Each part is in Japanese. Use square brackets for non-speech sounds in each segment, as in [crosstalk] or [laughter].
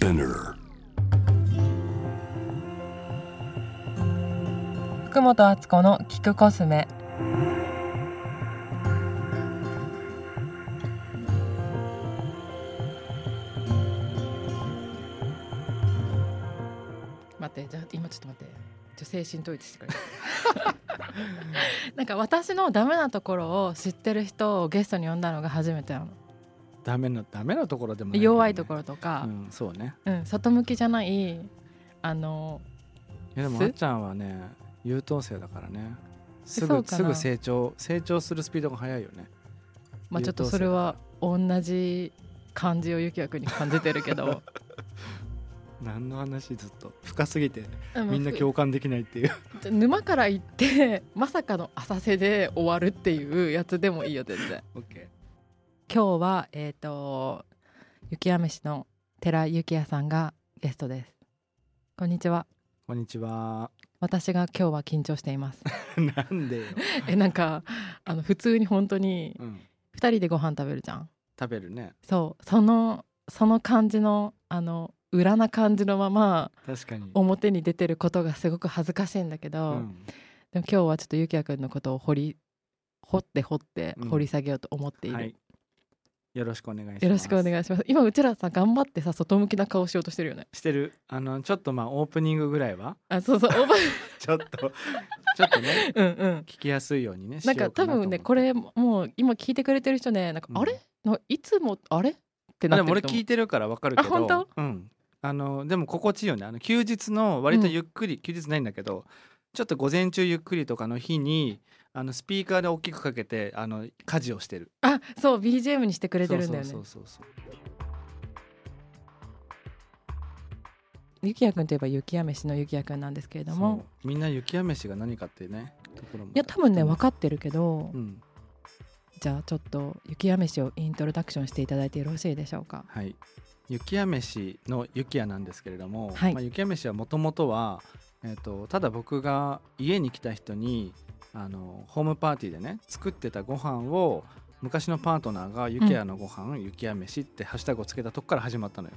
Spinner. 福本敦子の聞くコスメ。待ってじゃあ今ちょっと待って。ちょ精神統一してくれ [laughs] なんか私のダメなところを知ってる人をゲストに呼んだのが初めてなのダメなダメなところでもね。弱いところとか、うんそうね。うん外向きじゃないあのいやでもすあっちゃんはね優等生だからね。すぐすぐ成長成長するスピードが速いよね。まあちょっとそれは同じ感じをゆきやくんに感じてるけど。[laughs] 何の話？ずっと。深すぎてみみんな共感できないっていう。[laughs] 沼から行ってまさかの浅瀬で終わるっていうやつでもいいよ全然。[laughs] OK 今日はえっ、と雪やめしの寺幸也さんがゲストです。こんにちは。こんにちは。私が今日は緊張しています。[laughs] なんでよ、[laughs] えなんかあの普通に本当にうん、二人でご飯食べるじゃん。食べるね。そう。そのその感じのあの裏な感じのまま確かに、表に出てることがすごく恥ずかしいんだけうど、ん、でも今日はちょっとゆきやくんのことを掘り掘って掘ってうん。掘り下げようと思っている、はいよろしくお願いします。よろしくお願いします。今うちらさ頑張ってさ外向きな顔しようとしてるよね。してる。あのちょっとまあオープニングぐらいはあそうそう [laughs] ちょっとちょっとね [laughs] うんうん。聞きやすいようにねなんか多分ねこれもう今聞いてくれてる人ねなんか、うん。あれ？ないつもあれ？ってあなってると俺聞いてるからわかるけど。あ本当？うん。あのでも心地いいよね。あの休日の割とゆっくり、休日ないんだけどちょっと午前中ゆっくりとかの日にあのスピーカーで大きくかけてあの家事をしてる。あそう BGM にしてくれてるんだよね。そうそうそうゆきやくんといえば雪やめしのゆきやくんなんですけれども。みんな雪やめしが何かってねところも。いや多分ね分かってるけど、うん。じゃあちょっと雪やめしをイントロダクションしていただいてよろしいでしょうか？はい。雪やめしの雪屋なんですけれども、はい。まあ、雪やめしはもともとは、えー、とただ僕が家に来た人にあのホームパーティーでね作ってたご飯を昔のパートナーが雪屋のご飯、雪やめしってハッシュタグをつけたとこから始まったのよ。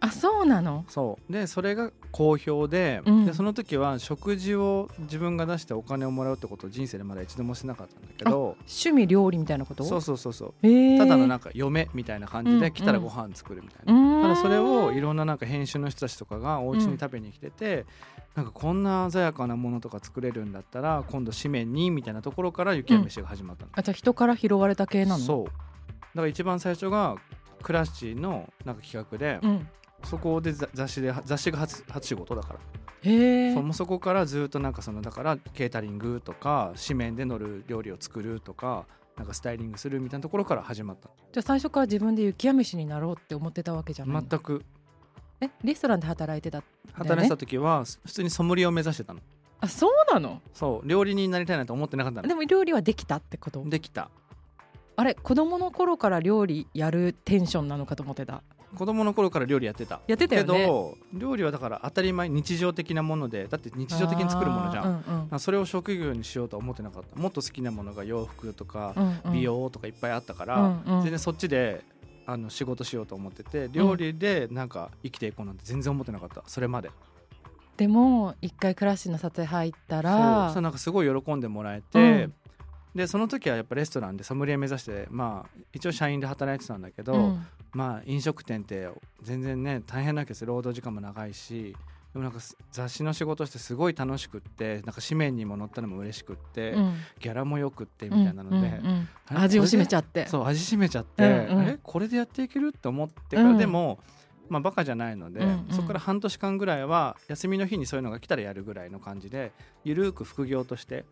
あそうなの？そう。でそれが好評で,、うん。でその時は食事を自分が出してお金をもらうってことを人生でまだ一度もしてなかったんだけど趣味料理みたいなこと？そうそうそうそう。へー。ただのなんか嫁みたいな感じうんで来たらご飯作るみたいな。うーん。ただそれをいろんななんか編集の人たちとかがお家に食べに来てて、なんかこんな鮮やかなものとか作れるんだったら今度紙面にみたいなところから雪や飯が始まったの、あじゃあ人から拾われた系なの？そう。だから一番最初がクラッシーのなんか企画で、うん。そこでざ雑誌で雑誌が初初仕事だから、へえ。そそこからずっとなんかそのだからケータリングとか紙面で乗る料理を作るとかなんかスタイリングするみたいなところから始まった。じゃあ最初から自分で雪やめしになろうって思ってたわけじゃないの？全くえレストランで働いてた働いてた時は普通にソムリエを目指してたの。あそうなの？そう料理人になりたいなと思ってなかったの。でも料理はできたってこと？できた。あれ子供の頃から料理やるテンションなのかと思ってた。子供の頃から料理やってた。やってたよね？けど料理はだから当たり前日常的なものでだって日常的に作るものじゃん、うんうん。まあそれを職業にしようとは思ってなかった。もっと好きなものが洋服とか美容とかいっぱいあったから、うんうん。全然そっちであの仕事しようと思ってて料理でなんか生きていこうなんて全然思ってなかった。それまで。でも一回クラッシュの撮影入ったそうらそしたらなんかすごい喜んでもらえて、うん。でその時はやっぱレストランでソムリエ目指してまあ一応社員で働いてたんだけど、うん。まあ飲食店って全然ね大変なわけです労働時間も長いしでもなんか雑誌の仕事してすごい楽しくってなんか紙面にも載ったのも嬉しくって、うん。ギャラもよくってみたいなので、うんうんうん。味を占めこちゃって。そう味占めちゃって、うんうんあれ？これでやっていけるって思ってから、うん。でもまあバカじゃないので、うんうん。そこから半年間ぐらいは休みの日にそういうのが来たらやるぐらいの感じでゆるーく副業として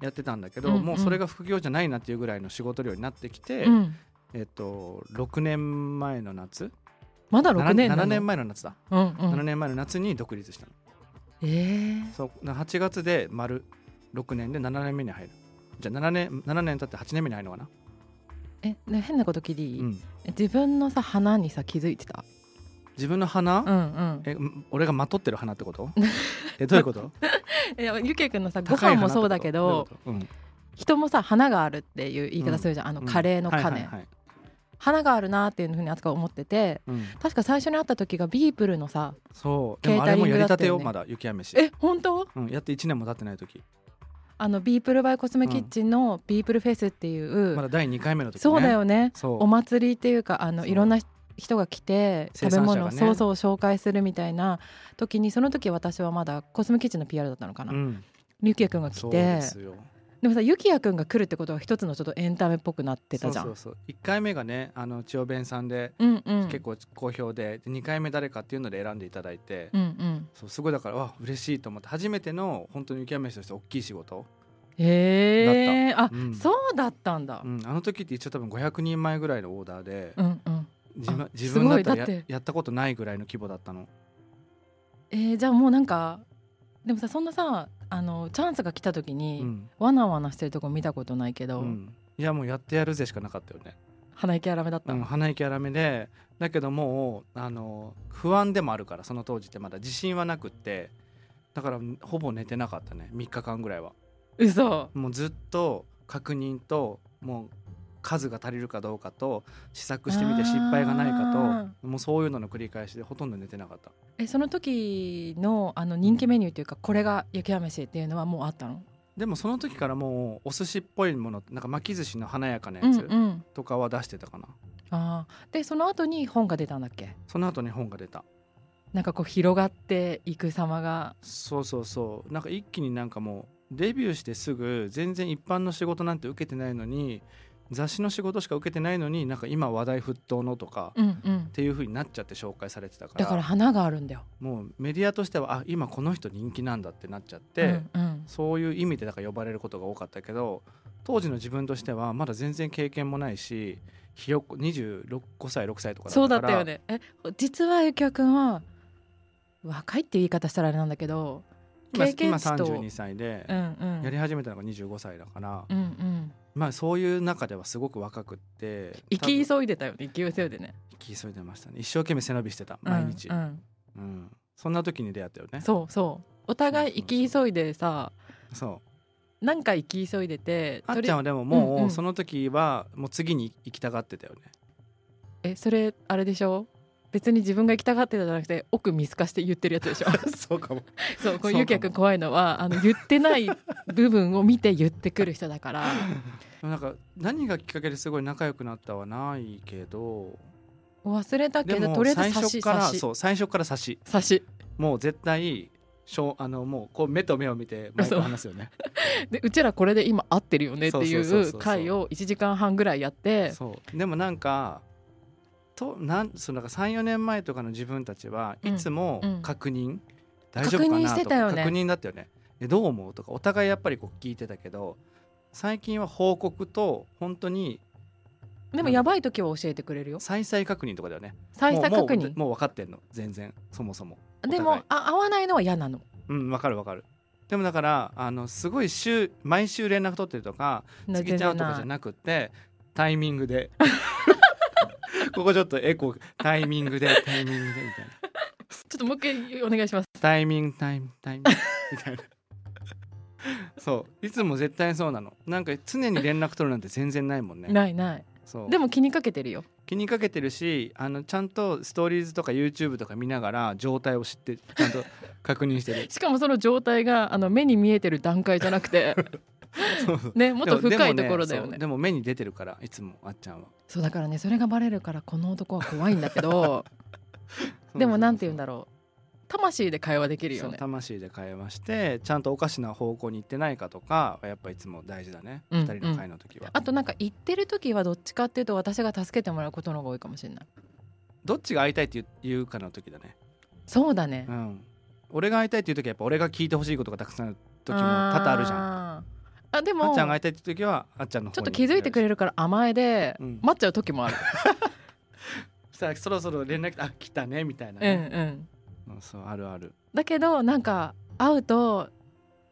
やってたんだけど、うんうん。もうそれが副業じゃないなっていうぐらいの仕事量になってきて、うん。えっと6年前の夏まだ6年なの？7年前の夏だ、うんう7ん年前の夏に独立したの。えーそう。な8月で丸6年で7年目に入る。じゃあ7年7年経って8年目に入るのかな、えね変なこと聞いていい、うん、自分のさ花にさ気づいてた？自分の花、うんうん。えん俺がまとってる花ってこと？えどういうこと？[laughs] いやゆけくんのさご飯もそうだけどうん。人もさ花があるっていう言い方するじゃん、あのうん。カレーのはい種、はいはい花があるなっていうふうにあつか思っててうん、確か最初に会った時がビープルのさそう。でもあれもやりたてよね。まだ雪やめし、え本当？うん、やって1年も経ってない時。あのビープルバイコスメキッチンのビープルフェスっていう、まだ第2回目の時ね。そうだよね。お祭りっていうかあのいろんな人が来て食べ物をそうそう紹介するみたいな時にその時私はまだコスメキッチンの PR だったのかな、うん、ゆきやくんが来そうてでもさゆきやくんが来るってことは一つのちょっとエンタメっぽくなってたじゃん。そうそうそう。1回目がねあの千代弁さんでうんうん。結構好評で,、で2回目誰かっていうので選んでいただいて、うんうん。そうすごいだからわ嬉しいと思って初めての本当に雪やめしとして大きい仕事、へえあ、うん。そうだったんだ。うん、あの時って一応多分500人前ぐらいのオーダーで、うんうん。自分あ自分だったらややったことないぐらいの規模だったの。えー、じゃあもうなんかでもさそんなさあのチャンスが来た時に、うん、わなわなしてるとこ見たことないけど、うん、いやもうやってやるぜしかなかったよね、鼻息荒めだった？うん、の、鼻息荒めでだけどもうあの不安でもあるからその当時ってまだ自信はなくってだからほぼ寝てなかったね3日間ぐらいは。嘘。もうずっと確認ともう数が足りるかどうかと試作してみて失敗がないかともうそういうのの繰り返しでほとんど寝てなかった。えその時のあの人気メニューっていうかこれが雪やめしっていうのはもうあったの？でもその時からもうお寿司っぽいものなんか巻き寿司の華やかなやつうんうん。とかは出してたかな、あー。でその後に本が出たんだっけ？その後に本が出た。なんかこう広がっていく様が。そうそうそう。なんか一気になんかもうデビューしてすぐ全然一般の仕事なんて受けてないのに雑誌の仕事しか受けてないのになんか今話題沸騰のとかうんうん。っていう風になっちゃって紹介されてたからだから花があるんだよ。もうメディアとしてはあ今この人人気なんだってなっちゃって、うんうん。そういう意味でだから呼ばれることが多かったけど当時の自分としてはまだ全然経験もないしひよっこ26歳6歳とかだったから。そうだったよね。え実はゆきやくんは若いっていう言い方したらあれなんだけど今今経験値と。32歳でやり始めたのが25歳だから、うんうん。まあそういう中ではすごく若くって生き急いでたよね生き急いでね。生き急いでましたね。一生懸命背伸びしてた。毎日、うんうん。うん。そんな時に出会ったよね。そうそう。お互い生き急いでさそう。なんか生き急いでてあっちゃんはでももうその時はもう次に行きたがってたよね。えそれあれでしょ？別に自分が行きたがってたじゃなくて奥見透かして言ってるやつでしょ。[laughs] そうかも。そうこそうかも。うゆきやくん怖いのはあの言ってない [laughs] 部分を見て言ってくる人だから。なんか何がきっかけですごい仲良くなったはないけど。忘れたけどとりあえず最初からそう最初から差し差しもう絶対しょうあのもうこう目と目を見てマイクを話すよね。[laughs] でうちらこれで今合ってるよねっていう回を1時間半ぐらいやって。そう。でもなんかとなんそのなんか34年前とかの自分たちはいつもうん。確認、大丈夫か確認なとかしてたよね。確認だったよね。えどう思う？とかお互いやっぱりこう聞いてたけど最近は報告と本当にでもやばい時は教えてくれるよ。再々確認とかだよね。再々確認。もう分かってんの。全然。そもそも。でもあ合わないのは嫌なの。うん分かる分かる。でもだからあのすごい週毎週連絡取ってるとか過ぎちゃうとかじゃなくてタイミングで [laughs] [laughs] ここちょっとエコータイミングでタイミングでみたいな。ちょっともう一回お願いします。タイミングタイムタイミングみたいな。そう。いつも絶対そうなの。なんか常に連絡取るなんて全然ないもんね。ないない。そう。でも気にかけてるよ。気にかけてるしあのちゃんとストーリーズとか YouTube とか見ながら状態を知ってちゃんと確認してる。[laughs] しかもその状態があの目に見えてる段階じゃなくてねもっと深いところだよね。でも目に出てるからいつもあっちゃんは。そうだからねそれがバレるからこの男は怖いんだけど [laughs] でもなんて言うんだろう。魂で会話できるよね。魂で会話してちゃんとおかしな方向に行ってないかとかはやっぱいつも大事だね、うん二人の会の時は。あとなんか言ってる時はどっちかっていうと私が助けてもらうことの方が多いかもしれない。どっちが会いたいって言うかの時だね。そうだね。うん。俺が会いたいっていう時はやっぱ俺が聞いてほしいことがたくさんある時も多々あるじゃんんあであもっちゃんが会いたいって時はあっちゃんのちょっと気づいてくれるから甘えでうん。待っちゃう時もある、そしたらそろそろ連絡あ来たねみたいなうんうね、ん。うんそうあるある。だけどなんか会うと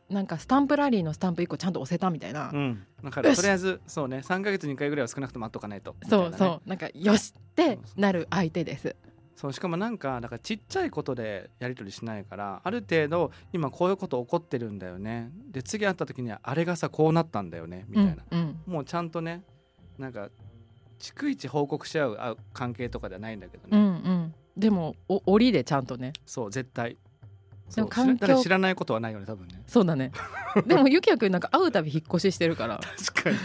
なんかスタンプラリーのスタンプ1個ちゃんと押せたみたいな、うん。だからとりあえずそうね3か月に1回ぐらいは少なくとも会っとかないと。そうそう。なんかよし。ってなる相手ですそうしかもなんかだからちっちゃいことでやり取りしないからある程度今こういうこと起こってるんだよね。で次会った時にはあれがさこうなったんだよねみたいな、うんうん。もうちゃんとねなんか逐一報告し合う関係とかではないんだけどうんうね、ん。でもお檻でちゃんとね。そう絶対でも環境知らないことはないよね多分ね。そうだね。[laughs] でもゆきやくんなんか会うたび引っ越ししてるから。[laughs] 確かに。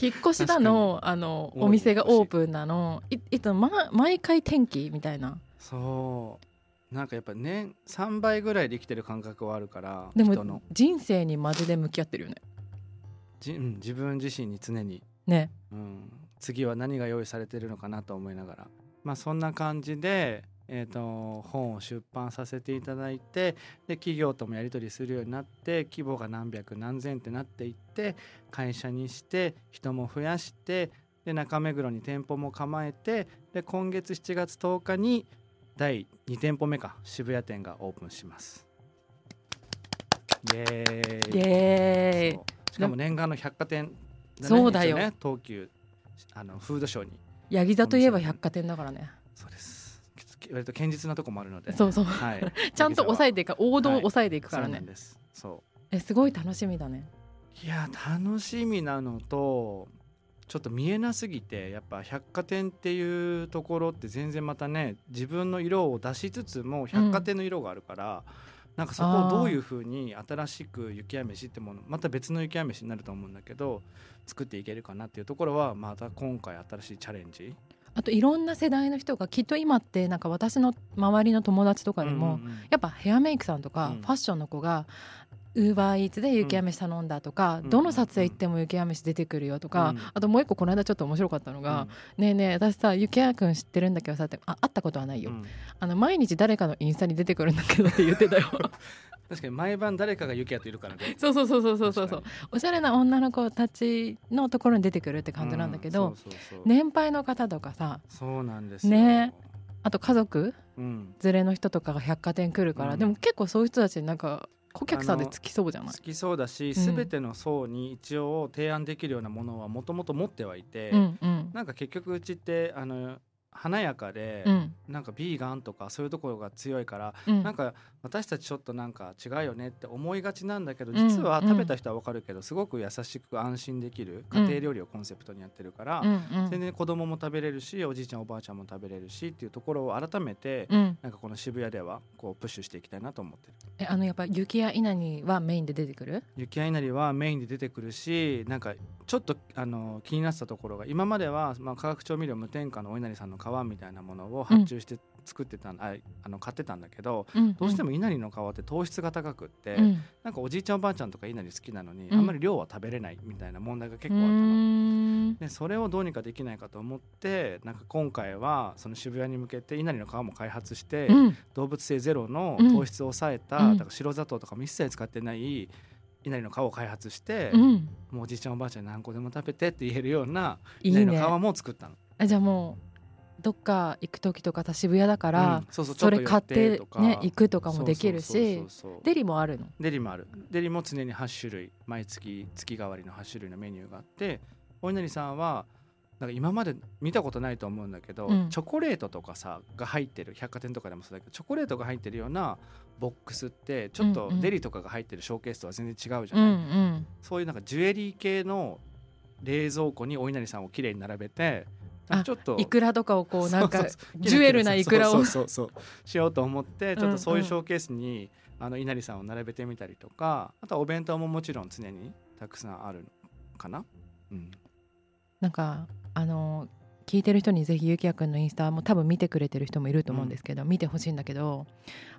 引っ越しだのあのお店がオープンなの。いいつも、ま、毎回天気みたいな。そう。なんかやっぱ年3倍ぐらいで生きてる感覚はあるからでも人生にマジで向き合ってるよね。じ、うん、自分自身に常に、ね。うん、次は何が用意されてるのかなと思いながら。まあそんな感じで、えー、と本を出版させていただいてで企業ともやり取りするようになって規模が何百何千ってなっていって会社にして人も増やしてで中目黒に店舗も構えてで今月7月10日に第2店舗目か渋谷店がオープンします。イエーイ。イエーしかも念願の百貨店、ね、そうだよ。ね東急あのフードショーに。ヤギ座といえば百貨店だからね。そうです割と堅実なとこもあるのでそうそう。はい、[laughs] ちゃんと抑えてていく [laughs] 王道を抑えていくいからね、です。そえすごい楽しみだね。ういや楽しみなのとちょっと見えなすぎてやっぱ百貨店っていうところって全然またね自分の色を出しつつも百貨店の色があるから、なんかそこをどういうふうに新しく雪山飯ってものまた別の雪山飯になると思うんだけど作っていけるかなっていうところはまた今回新しいチャレンジあといろんな世代の人がきっと今ってなんか私の周りの友達とかでも、やっぱヘアメイクさんとか、うん。ファッションの子がウーバーイーツで雪山飯頼んだとか、うん。どの撮影行っても雪山飯出てくるよとか、うん。あともう一個この間ちょっと面白かったのが「ねえねえ私さ雪山くん知ってるんだけどさ」ってあ会ったことはないよ、うん。うんあの毎日誰かのインスタに出てくるんだけどって言ってたよ。[laughs] 確かに毎晩誰かが雪やといるからね。そうそうそうそうそうそうおしゃれな女の子たちのところに出てくるってに感じなんだけど、うんそうそうそう。年配の方とかさそうなんですよ。ねあと家族？うん。連れの人とかが百貨店来るから、うん。でも結構そういう人たちなんか顧客さんでつきそうじゃない？好きそうだし、ん。全ての層に一応提案できるようなものはもともと持ってはいて、うんうん。なんか結局うちってあの華やかで、うん。なんかビーガンとかそういうところが強いから、うん。なんか私たちちょっとなんか違うよねって思いがちなんだけどうん。実はうん食べた人は分かるけどすごく優しく安心できる家庭料理をコンセプトにやってるから、うんうん。全然子供も食べれるしおじいちゃんおばあちゃんも食べれるしっていうところを改めて、うん。なんかこの渋谷ではこうプッシュしていきたいなと思ってる。えあのやっぱ雪や稲荷はメインで出てくる？雪合いなりはメインで出てくるしなんかちょっとあの気になってたところが今までは、まあ、化学調味料無添加のお稲荷さんの皮みたいなものを発注して作ってた、ああの買ってたんだけどどうしても、も稲荷の皮って糖質が高くって、うん。なんかおじいちゃんおばあちゃんとか稲荷好きなのに、うん。あんまり量は食べれないみたいな問題が結構あったうの。でそれをどうにかできないかと思ってなんか今回はその渋谷に向けて稲荷の皮も開発して、うん。動物性ゼロのうん。糖質を抑えた、うん。だから白砂糖とかも一切使ってない稲荷の皮を開発して、うん。もうおじいちゃんおばあちゃんに何個でも食べてって言えるようないいね。稲荷の皮も作ったの。あじゃあもうどっか行く時とかさ渋谷だから、うんそれ買ってね行くとかもできるしデリもあるの？デリもある。デリも常に8種類毎月月替わりの8種類のメニューがあってお稲荷さんはなんか今まで見たことないと思うんだけど、うん。チョコレートとかさが入ってる百貨店とかでもそうだけどチョコレートが入ってるようなボックスってちょっとうんうん。デリとかが入ってるショーケースとは全然違うじゃうんうない、ん。そういうなんかジュエリー系の冷蔵庫にお稲荷さんをきれいに並べてちょっと。イクラとかをこうなんかジュエルなイクラを。そうそう。そうそう。しようと思ってちょっとそういううんうんショーケースに、あの稲荷さんを並べてみたりとかあとはお弁当ももちろん常にたくさんあるかな、うん、なんかあの聞いてる人にぜひゆきやくんのインスタも多分見てくれてる人もいると思うんですけど、見てほしいんだけど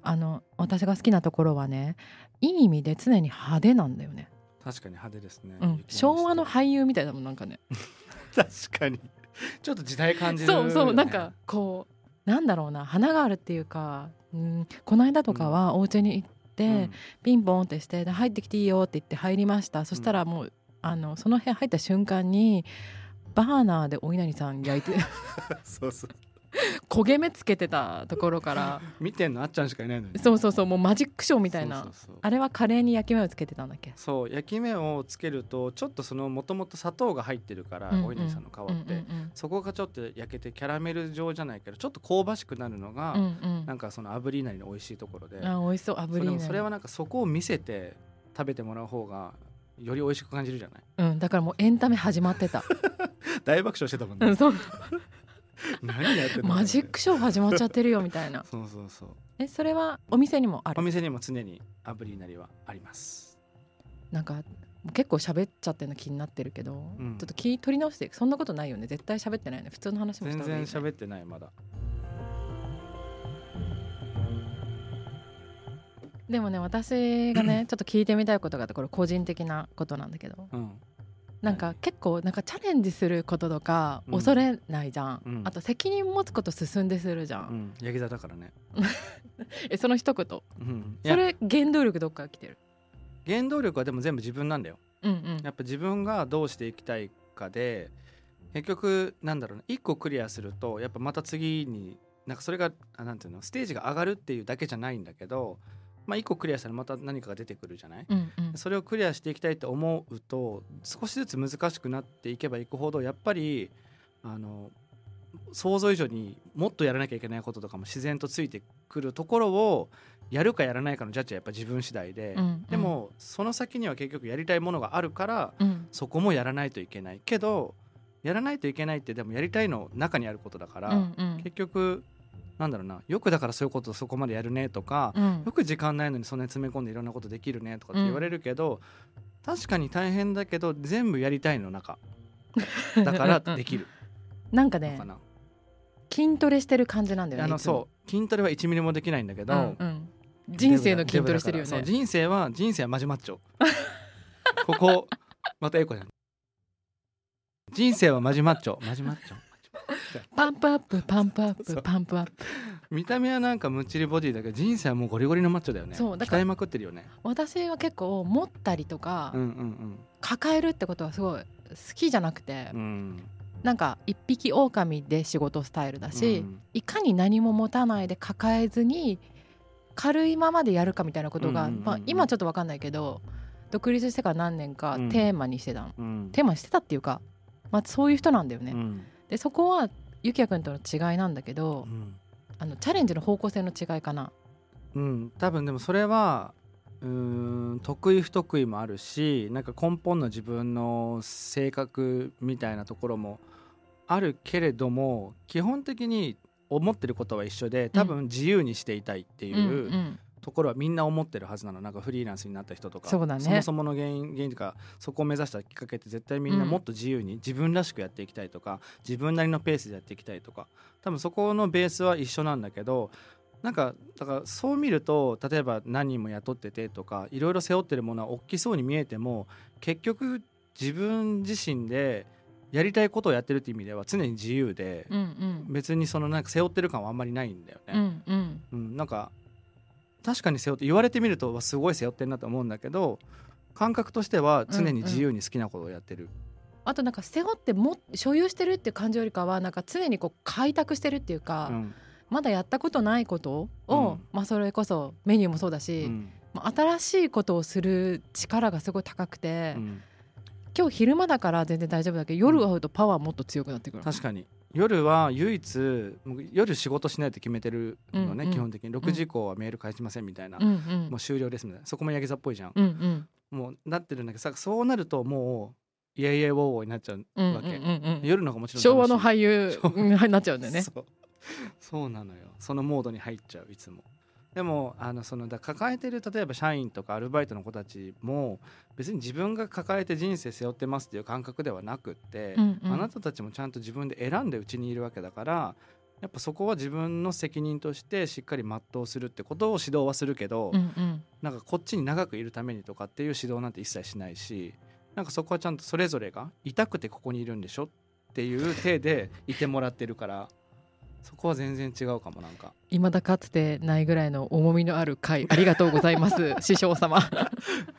あの私が好きなところはねいい意味で常に派手なんだよね、確かに派手ですね、うん、昭和の俳優みたいだもんなんかね。[laughs] 確かに [laughs] ちょっと時代感じる、そうそうなんかこうなんだろうな花があるっていうか、うん、この間とかはお家に行って、うん。ピンポンってしてで入ってきていいよって言って入りました。そしたらもう、あのその部屋入った瞬間にバーナーでお稲荷さん焼いて。[laughs] そうそう [laughs] 焦げ目つけてたところから。見てんのあっちゃんしかいないのに。そうそうそうもうマジックショーみたいな。あれはカレーに焼き目をつけてたんだっけ？そう焼き目をつけるとちょっとそのもともと砂糖が入ってるから、うんうん。お稲荷さんの皮って、うんうんそこがちょっと焼けてキャラメル状じゃないけどちょっと香ばしくなるのが、うんうん。なんかその炙り稲荷の美味しいところで、あ美味しそう炙りねそれもそれはなんかそこを見せて食べてもらう方がより美味しく感じるじゃない？うんだからもうエンタメ始まってた。[laughs] 大爆笑してたもんね。うんそう [laughs] 何やってんのマジックショー始まっちゃってるよみたいな。[laughs] そうそうそう。えそれはお店にもある？お店にも常に炙りいなりはあります。なんか結構喋っちゃってるの気になってるけど、ん。ちょっと気取り直してそんなことないよね。絶対喋ってないよね。普通の話もし全た方がいいよね、然喋ってないまだ。でもね私がねちょっと聞いてみたいことがあってこれ個人的なことなんだけど。うんなんか結構なんかチャレンジすることとかうん。恐れないじゃん、うん。あと責任持つこと進んでするじゃ、うん。んヤギ座だからね。[laughs] えその一言。うん。それ原動力どっから来てる？原動力はでも全部自分なんだよ。うんうん。やっぱ自分がどうしていきたいかで結局なんだろうな1個クリアするとやっぱまた次になんかそれがあなんていうのステージが上がるっていうだけじゃないんだけど、まあ、1個クリアしたらまた何かが出てくるじゃない、うんうん。それをクリアしていきたいと思うと少しずつ難しくなっていけばいくほどやっぱりあの想像以上にもっとやらなきゃいけないこととかも自然とついてくるところをやるかやらないかのジャッジはやっぱ自分次第で、うんうん。でもその先には結局やりたいものがあるからうん。そこもやらないといけない。けどやらないといけないってでもやりたいの中にあることだから、うんうん。結局なんだろうなよくだからそういうことそこまでやるねとか、うん。よく時間ないのにそんなに詰め込んでいろんなことできるねとかって言われるけど、確かに大変だけど全部やりたいの中。[laughs] だからできる。なんかね。筋トレしてる感じなんだよねあのそう。筋トレは1ミリもできないんだけど、うんうん。人生の筋トレしてるよね。人生は人生はマジマッチョ。ここまたエコじゃん。人生はマジマッチョマジマッチョパンプアップ [laughs] パンプアップパンプアップ。見た目はなんかむっちりボディだけど人生はもうゴリゴリのマッチョだよね。そうだから。鍛えまくってるよね。私は結構持ったりとかうんうん抱えるってことはすごい好きじゃなくてうん。うんなんか一匹狼で仕事スタイルだし、うん。いかに何も持たないで抱えずに軽いままでやるかみたいなことが、うんうんうんうん。まあ、今ちょっと分かんないけど独立してから何年かうん。テーマにしてたの、うん。テーマにしてたっていうか、まあ、そういう人なんだよね。うんでそこはゆきやくんとの違いなんだけど、うん。あのチャレンジの方向性の違いかな。うん、多分でもそれはうーん得意不得意もあるしなんか根本の自分の性格みたいなところもあるけれども基本的に思ってることは一緒で多分自由にしていたいっていうところはみんな思ってるはずなの。なんかフリーランスになった人とか。そうだね。もそもの原因原因とかそこを目指したきっかけって絶対みんなもっと自由に自分らしくやっていきたいとか自分なりのペースでやっていきたいとか。多分そこのベースは一緒なんだけどなんかだからそう見ると例えば何人も雇っててとかいろいろ背負ってるものは大きそうに見えても結局自分自身でやりたいことをやってるっていう意味では常に自由でうんうん。別にそのなんか背負ってる感はあんまりないんだよね。うんうん。うん、なんか確かに背負って言われてみるとわすごい背負ってんなと思うんだけど感覚としては常に自由に好きなことをやってる、あとなんか背負っても所有してるっていう感じよりかはなんか常にこう開拓してるっていうか、うん。まだやったことないことを、うん。まあそれこそメニューもそうだし、うん。まあ新しいことをする力がすごい高くて、うん。今日昼間だから全然大丈夫だけど夜会うとパワーもっと強くなってくる。確かに夜は唯一夜仕事しないと決めてるのね、うんうん。基本的に。6時以降はメール返しませんみたいな、うんうん。もう終了ですみたいな。そこもヤギ座っぽいじゃん、うんうん。もうなってるんだけどさそうなるともうイエイエイウォーウォーになっちゃううんわけ、うんうんうん夜の方がもちろん昭和の俳優うんになっちゃうんだよね。そうなのよそのモードに入っちゃういつもでもあのそのだ抱えてる例えば社員とかアルバイトの子たちも別に自分が抱えて人生背負ってますっていう感覚ではなくって、うんうん。あなたたちもちゃんと自分で選んでうちにいるわけだからやっぱそこは自分の責任としてしっかり全うするってことを指導はするけど、うんうん。なんかこっちに長くいるためにとかっていう指導なんて一切しないしなんかそこはちゃんとそれぞれが痛くてここにいるんでしょっていう体でいてもらってるからそこは全然違うかもなんか。未だかつてないぐらいの重みのある回 [laughs] ありがとうございます師匠様。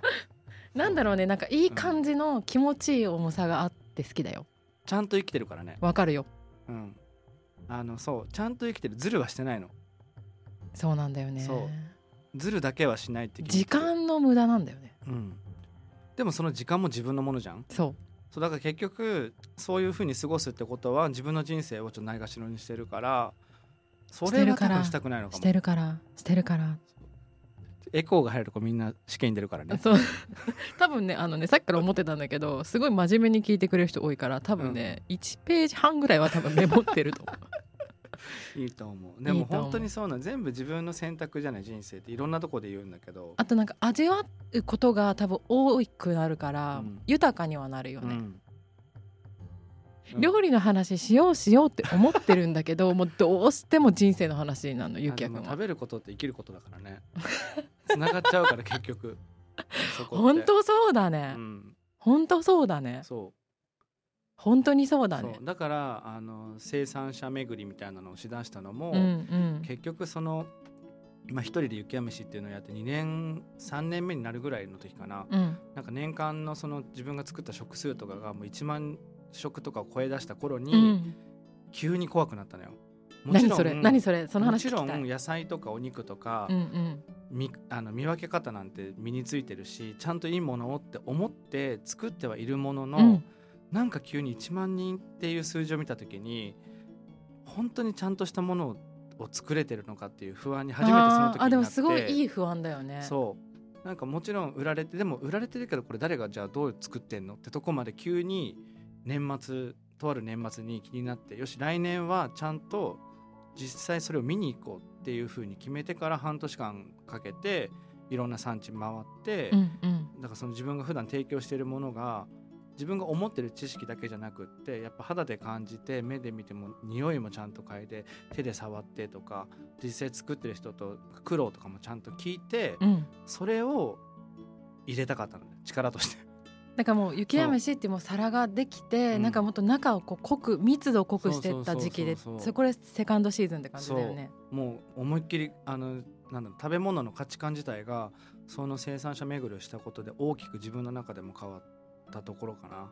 [laughs] なんだろうねなんかいい感じの気持ちいい重さがあって好きだよ。ちゃんと生きてるからね。わかるよ。うん。あのそうちゃんと生きてるズルはしてないの。そうなんだよね。ズルだけはしないって時間の無駄なんだよね。うん。でもその時間も自分のものじゃん。そうそうだから結局そういうふうに過ごすってことは自分の人生をちょっとないがしろにしてるからそれは多分したくないのかも。してるからしてるから。エコーが入るとこみんな試験に出るからね。そう。[laughs] 多分ねあのねさっきから思ってたんだけどすごい真面目に聞いてくれる人多いから多分ね、1ページ半ぐらいは多分メモってると思う [laughs] いいと思う。でも本当にそうなん全部自分の選択じゃない人生っていろんなとこで言うんだけど。あとなんか味わうことが多分多くなるから、うん。豊かにはなるよね、うん。うん。料理の話しようしようって思ってるんだけど [laughs] もうどうしても人生の話なのゆきやくん食べることって生きることだからね。[laughs] 繋がっちゃうから結局。本当そうだね、うん。本当そうだね。そう本当にそうだね。だからあの生産者巡りみたいなのをしだしたのも、うんうん。結局そのまあ、一人で雪山飯っていうのをやって2年3年目になるぐらいの時かな、うん。なんか年間のその自分が作った食数とかがもう1万食とかを超え出した頃に、うん。急に怖くなったのよ。もち何それ？ろん。何それ？その話もちろん野菜とかお肉とか、うんうん。みあの見分け方なんて身についてるしちゃんといいものをって思って作ってはいるものの、うんなんか急に1万人っていう数字を見た時に本当にちゃんとしたものを作れてるのかっていう不安に初めてその時になあでもすごいいい不安だよね。そう。なんかもちろん売られてでも売られてるけどこれ誰がじゃあどう作ってんのってとこまで急に年末とある年末に気になってよし来年はちゃんと実際それを見に行こうっていうふうに決めてから半年間かけていろんな産地回って、うんうん。だからその自分が普段提供しているものが自分が思ってる知識だけじゃなくってやっぱ肌で感じて目で見ても匂いもちゃんと嗅いで手で触ってとか実際作ってる人と苦労とかもちゃんと聞いて、うん。それを入れたかったのね力として。[laughs] だからもう雪山飯ってもう皿ができて、う。ん。なんかもっと中をこう濃く密度を濃くしてった時期でそこれセカンドシーズンって感じだよね。もう思いっきりあのなんだろう食べ物の価値観自体がその生産者巡りをしたことで大きく自分の中でも変わったところかな。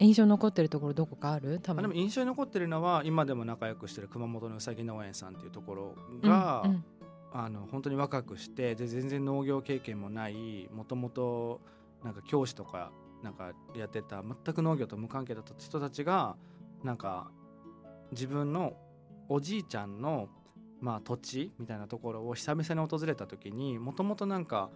印象残ってるところどこかある？多分。あでも印象に残ってるのは今でも仲良くしてる熊本のうさぎ農園さんっていうところが、うんうん。あの本当に若くしてで全然農業経験もないもともとなんか教師とかなんかやってた全く農業と無関係だった人たちがなんか自分のおじいちゃんの、まあ、土地みたいなところを久々に訪れた時にもともとなんか、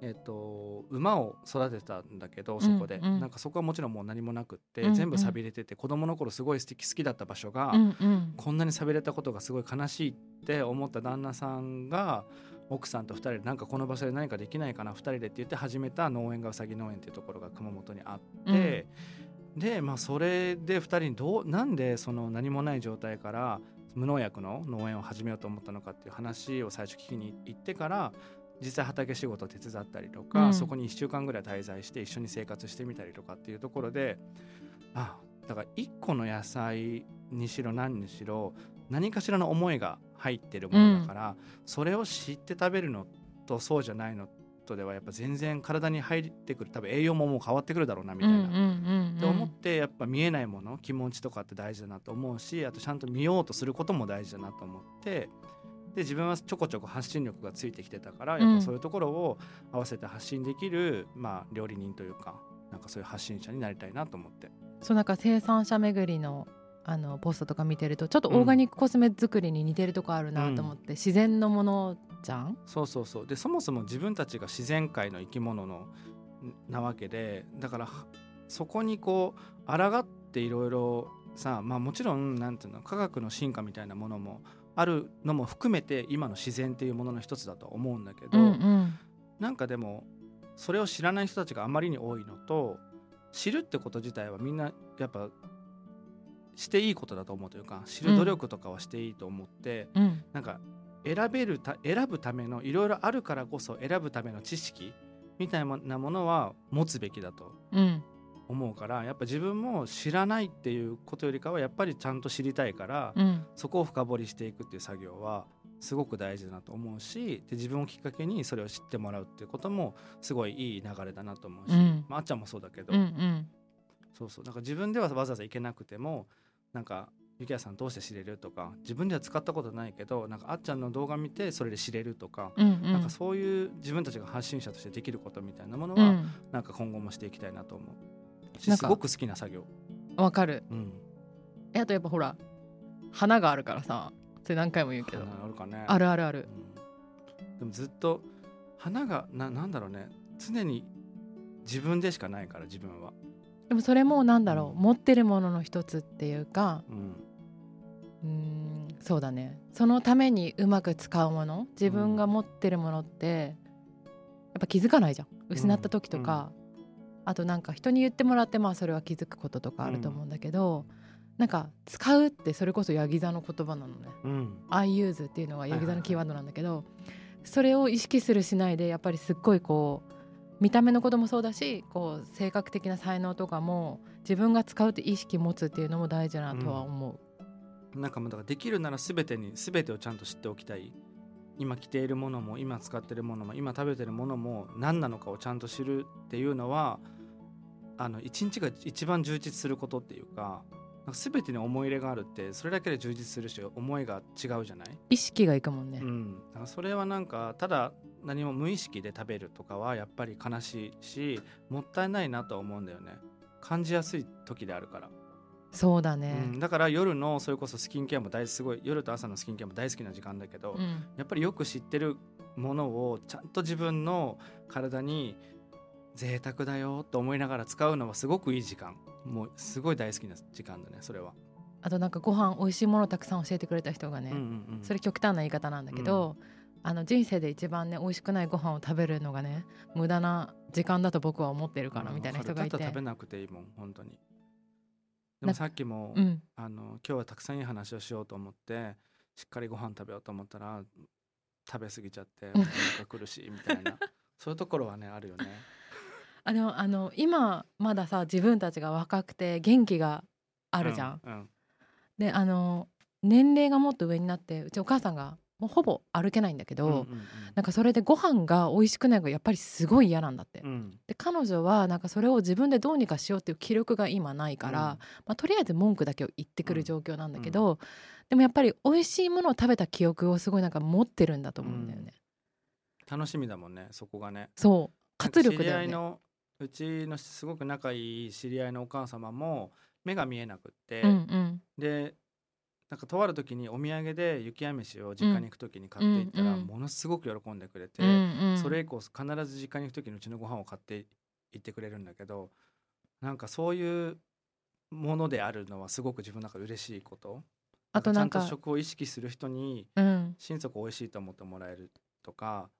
えっと馬を育てたんだけどそこで、うん。うんなんかそこはもちろんもう何もなくって、うんうん。全部寂れてて子供の頃すごい素敵好きだった場所が、うんうん。こんなに寂れたことがすごい悲しいって思った旦那さんが奥さんと2人でなんかこの場所で何かできないかな2人でって言って始めた農園がうさぎ農園っていうところが熊本にあって、でまあそれで2人にどうなんでその何もない状態から無農薬の農園を始めようと思ったのかっていう話を最初聞きに行ってから実際畑仕事を手伝ったりとか、うん。そこに1週間ぐらい滞在して一緒に生活してみたりとかっていうところであだから1個の野菜にしろ何にしろ何かしらの思いが入ってるものだから、それを知って食べるのとそうじゃないのとではやっぱ全然体に入ってくる多分栄養ももう変わってくるだろうなみたいな。うんうんうん。って思ってやっぱ見えないもの気持ちとかって大事だなと思うしあとちゃんと見ようとすることも大事だなと思ってで自分はちょこちょこ発信力がついてきてたからやっぱそういうところを合わせて発信できる、まあ、料理人というかなんかそういう発信者になりたいなと思って。そうなんか生産者巡りのあのポストとか見てるとちょっとオーガニックコスメ作りに似てるとこあるなと思って、自然のものじゃん？そうそうそう。でそもそも自分たちが自然界の生き物のなわけでだからはそこにこう抗っていろいろさまあもちろんなんていうの科学の進化みたいなものもあるのも含めて今の自然っていうものの一つだと思うんだけど、うんうんなんかでもそれを知らない人たちがあまりに多いのと知るってこと自体はみんなやっぱしていいことだと思うというか知る努力とかはしていいと思って、うんなんか選べるた選ぶためのいろいろあるからこそ選ぶための知識みたいなものは持つべきだと。思うからやっぱ自分も知らないっていうことよりかはやっぱりちゃんと知りたいから、うん。そこを深掘りしていくっていう作業はすごく大事だなと思うしで自分をきっかけにそれを知ってもらうっていうこともすごいいい流れだなと思うし、うん。まあ、あっちゃんもそうだけど、うんうん。そうそう。なんか自分ではわざわざ行けなくてもなんかゆきやさんどうして知れるとか自分では使ったことないけどなんかあっちゃんの動画見てそれで知れるとか、うんうん。なんかそういう自分たちが発信者としてできることみたいなものは、うん。なんか今後もしていきたいなと思うすごく好きな作業。わかる。うん、えあとやっぱほら花があるからさ。それ何回も言うけど。花あるかね。あるあるある。うん。でもずっと花がななんだろうね。常に自分でしかないから自分は。でもそれもなんだろう。持ってるものの一つっていうか。うん。うーんそうだね。そのためにうまく使うもの。自分が持ってるものってやっぱ気づかないじゃん。失った時とか、あとなんか人に言ってもらってまあそれは気づくこととかあると思うんだけど、なんか使うってそれこそヤギ座の言葉なのね。うん「I use」っていうのがヤギ座のキーワードなんだけどそれを意識するしないでやっぱりすっごいこう見た目のこともそうだしこう性格的な才能とかも自分が使うって意識持つっていうのも大事だなとは思う。なんかもうだからできるなら全てに全てをちゃんと知っておきたい。今着ているものも今使ってるものも今食べてるものも何なのかをちゃんと知るっていうのはあの一日が一番充実することっていうかなんか全てに思い入れがあるってそれだけで充実するし思いが違うじゃない、意識がいくもんね。うん、だからそれはなんかただ何も無意識で食べるとかはやっぱり悲しいしもったいないなとは思うんだよね感じやすい時であるから。そうだね。うん、だから夜のそれこそスキンケアも大すごい夜と朝のスキンケアも大好きな時間だけど、うんやっぱりよく知ってるものをちゃんと自分の体に贅沢だよと思いながら使うのはすごくいい時間。もうすごい大好きな時間だねそれは。あとなんかご飯美味しいものをたくさん教えてくれた人がね、うんうんうん。それ極端な言い方なんだけど、あの人生で一番ね美味しくないご飯を食べるのがね無駄な時間だと僕は思ってるからみたいな人がいて。だったら食べなくていいもん本当に。でなもさっきも、うん。あの今日はたくさんいい話をしようと思ってしっかりご飯食べようと思ったら食べ過ぎちゃってうんお腹苦しいみたいな。[laughs] そういうところはねあるよね。あでもあの今まださ自分たちが若くて元気があるじゃん。うんうんであの年齢がもっと上になってうちお母さんがもうほぼ歩けないんだけど、うんうんなんかそれでご飯が美味しくないのがやっぱりすごい嫌なんだって。うんで彼女はなんかそれを自分でどうにかしようっていう気力が今ないから、まあ、とりあえず文句だけを言ってくる状況なんだけど、でもやっぱり美味しいものを食べた記憶をすごいなんか持ってるんだと思うんだよね。楽しみだもんねそこがね。そう活力知りだよね。うちのすごく仲いい知り合いのお母様も目が見えなくって、うんうん。でなんかとある時にお土産で雪や飯を実家に行く時に買っていったら、ものすごく喜んでくれて、うんうん。それ以降必ず実家に行く時にうちのご飯を買って行ってくれるんだけどなんかそういうものであるのはすごく自分の中で嬉しいこと。あとなんかちゃんと食を意識する人にうん、心底美味しいと思ってもらえるとか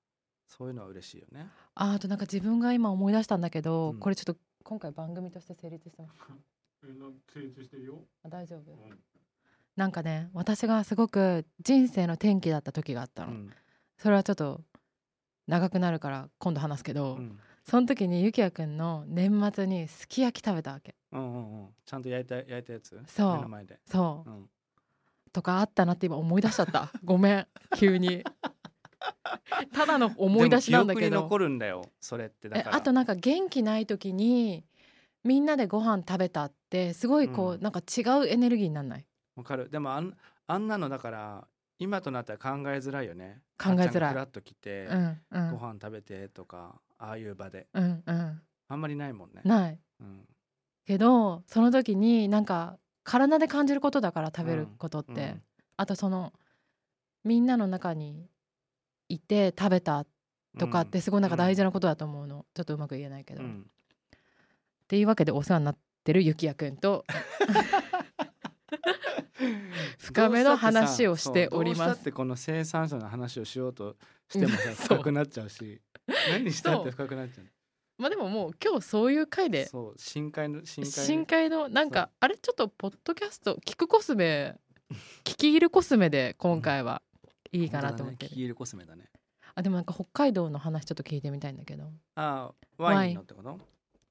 そういうのは嬉しいよね。ああとなんか自分が今思い出したんだけど、うん。これちょっと今回番組として成立してます。[laughs] か成立してるよ？あ大丈夫。うん。なんかね私がすごく人生の転機だった時があったの、うん。それはちょっと長くなるから今度話すけど、うん。その時にゆきやくんの年末にすき焼き食べたわけ。うんうんうん。ちゃんと焼いた焼いたやつ？そう。目の前で。そう、うん。とかあったなって今思い出しちゃった。ごめん。急に [laughs] ただの思い出しなんだけど。でも記憶に残るんだよそれってだから。えあとなんか元気ない時にみんなでご飯食べたってすごいこう、うん。なんか違うエネルギーになんない？わかる。でもあんあんなのだから今となったら考えづらいよね。考えづらい。あっちゃんがフラッと来て、うんうん。ご飯食べてとかああいう場で。うんうん。あんまりないもんね、ない。うん。けどその時になんか体で感じることだから食べることって、うん。あとそのみんなの中にいて食べたとかってすごいなんか大事なことだと思うの、ちょっとうまく言えないけど、っうん。ていうわけでお世話になってるゆきやくんと [laughs] 深めの話をしております。ってこの生産者の話をしようとしても深くなっちゃうし。[laughs] 何したって深くなっちゃうまあでももう今日そういう回で深海の深海深海のなんかあれ？ちょっとポッドキャスト聞くコスメ聞き入るコスメで今回はいいかなと思ってる、キールコスメだね。あでもなんか北海道の話ちょっと聞いてみたいんだけど。あワインのってこと？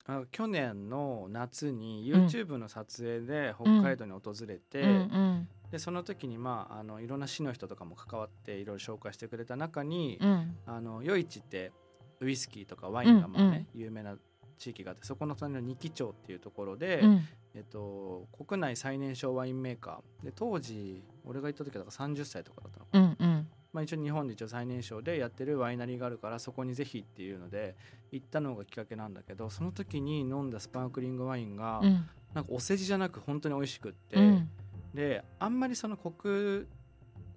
あ去年の夏に YouTube の撮影で北海道に訪れて、うんうん。でその時にまああのいろんな市の人とかも関わっていろいろ紹介してくれた中に、うん。あの余市ってウイスキーとかワインがまあね、有名な地域があってそこの隣の二木町っていうところで、うんえっと、国内最年少ワインメーカー。で当時俺が行った時だから30歳とかだったのかな、うんうん。まあ、一応日本で一応最年少でやってるワイナリーがあるからそこにぜひっていうので行ったのがきっかけなんだけどその時に飲んだスパークリングワインが、うん。なんかお世辞じゃなく本当に美味しくって、うん。であんまりその国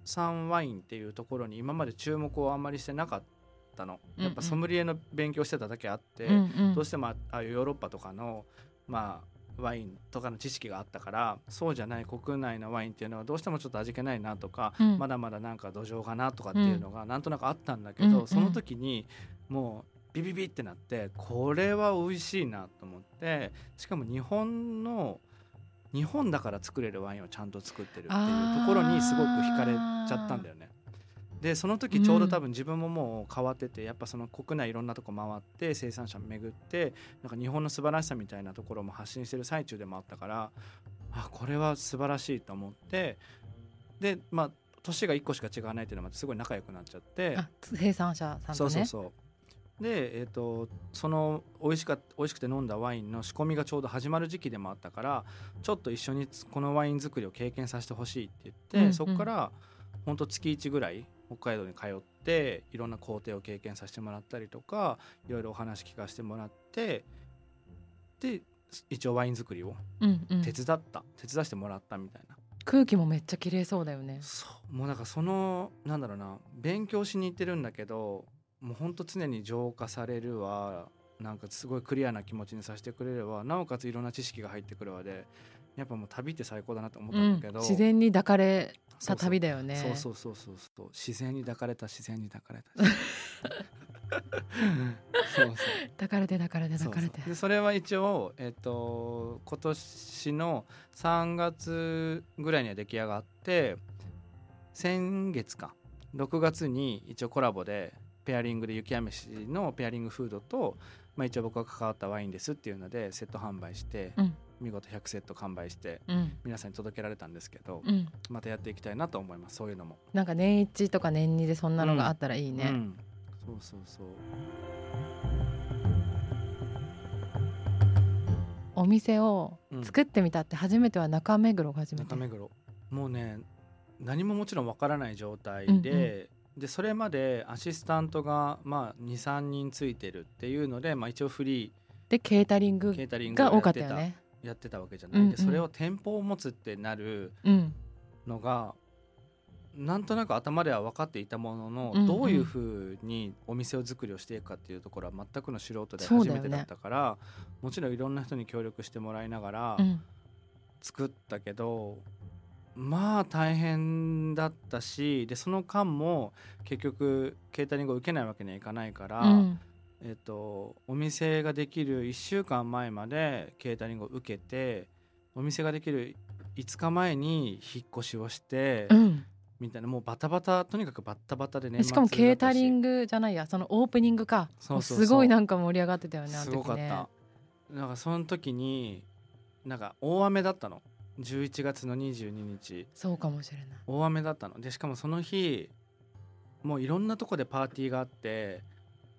産ワインっていうところに今まで注目をあんまりしてなかっったの、やっぱソムリエの勉強してただけあって、うんうん。どうしてもあああいうヨーロッパとかのまあワインとかの知識があったからそうじゃない国内のワインっていうのはどうしてもちょっと味気ないなとか、うん。まだまだなんか土壌かなとかっていうのがなんとなくあったんだけど、うんうん。その時にもうビビビってなってこれは美味しいなと思ってしかも日本の日本だから作れるワインをちゃんと作ってるっていうところにすごく惹かれちゃったんだよね。でその時ちょうど多分自分ももう変わってて、やっぱその国内いろんなとこ回って生産者巡ってなんか日本の素晴らしさみたいなところも発信してる最中でもあったからあこれは素晴らしいと思ってでまあ年が1個しか違わないっていうのもすごい仲良くなっちゃってあ生産者さんとね。そうそうそう。でえっ、とその美味しか美味しくて飲んだワインの仕込みがちょうど始まる時期でもあったからちょっと一緒にこのワイン作りを経験させてほしいって言って、うんうん。そこからほんと月1ぐらい北海道に通っていろんな工程を経験させてもらったりとかいろいろお話聞かせてもらってで一応ワイン作りをうんうん。手伝った、手伝わせてもらったみたいな。空気もめっちゃ綺麗そうだよね。そう。もうなんかそのなんだろうな勉強しに行ってるんだけどもうほんと常に浄化されるわ。なんかすごいクリアな気持ちにさせてくれるわ。なおかついろんな知識が入ってくるわでやっぱもう旅って最高だなと思ったうんんだけど、自然に抱かれた旅だよね。そうそうそうそうそう。自然に抱かれた自然に抱かれた。そうそう。抱かれて抱かれて抱かれて。そうそう。でそれは一応、えっと今年の3月ぐらいには出来上がって先月か。6月に一応コラボでペアリングで雪や飯のペアリングフードと、まあ、一応僕が関わったワインですっていうのでセット販売して、うん見事100セット完売してうん。皆さんに届けられたんですけど、うん。またやっていきたいなと思いますそういうのも。なんか年一とか年二でそんなのがあったらいいね、うん、そうそうそう。お店をうん作ってみたって初めては中目黒が初めて。中目黒。もうね何ももちろんわからない状態で、うんうん。でそれまでアシスタントが、まあ、23人ついてるっていうので、まあ、一応フリー。タリングーケータリングをが多かった。よねやってたわけじゃない、うんうん。でそれを店舗を持つってなるうん。のがなんとなく頭では分かっていたものの、うんうん。どういうふうにお店を作りをしていくかっていうところは全くの素人で初めてだったから、もちろんいろんな人に協力してもらいながら、うん。作ったけどまあ大変だったしでその間も結局ケータリングを受けないわけにはいかないから、うんえっと、お店ができる1週間前までケータリングを受けてお店ができる5日前に引っ越しをして、うん。みたいなもうバタバタとにかくバッタバタでねでし。かもケータリンググじゃないやそのオープニングか。すごいなんか盛り上がってたよねあすごかった。なんかその時になんか大雨だったの。11月の22日。そうかもしれない。大雨だったの。でしかもその日もういろんなとこでパーティーがあって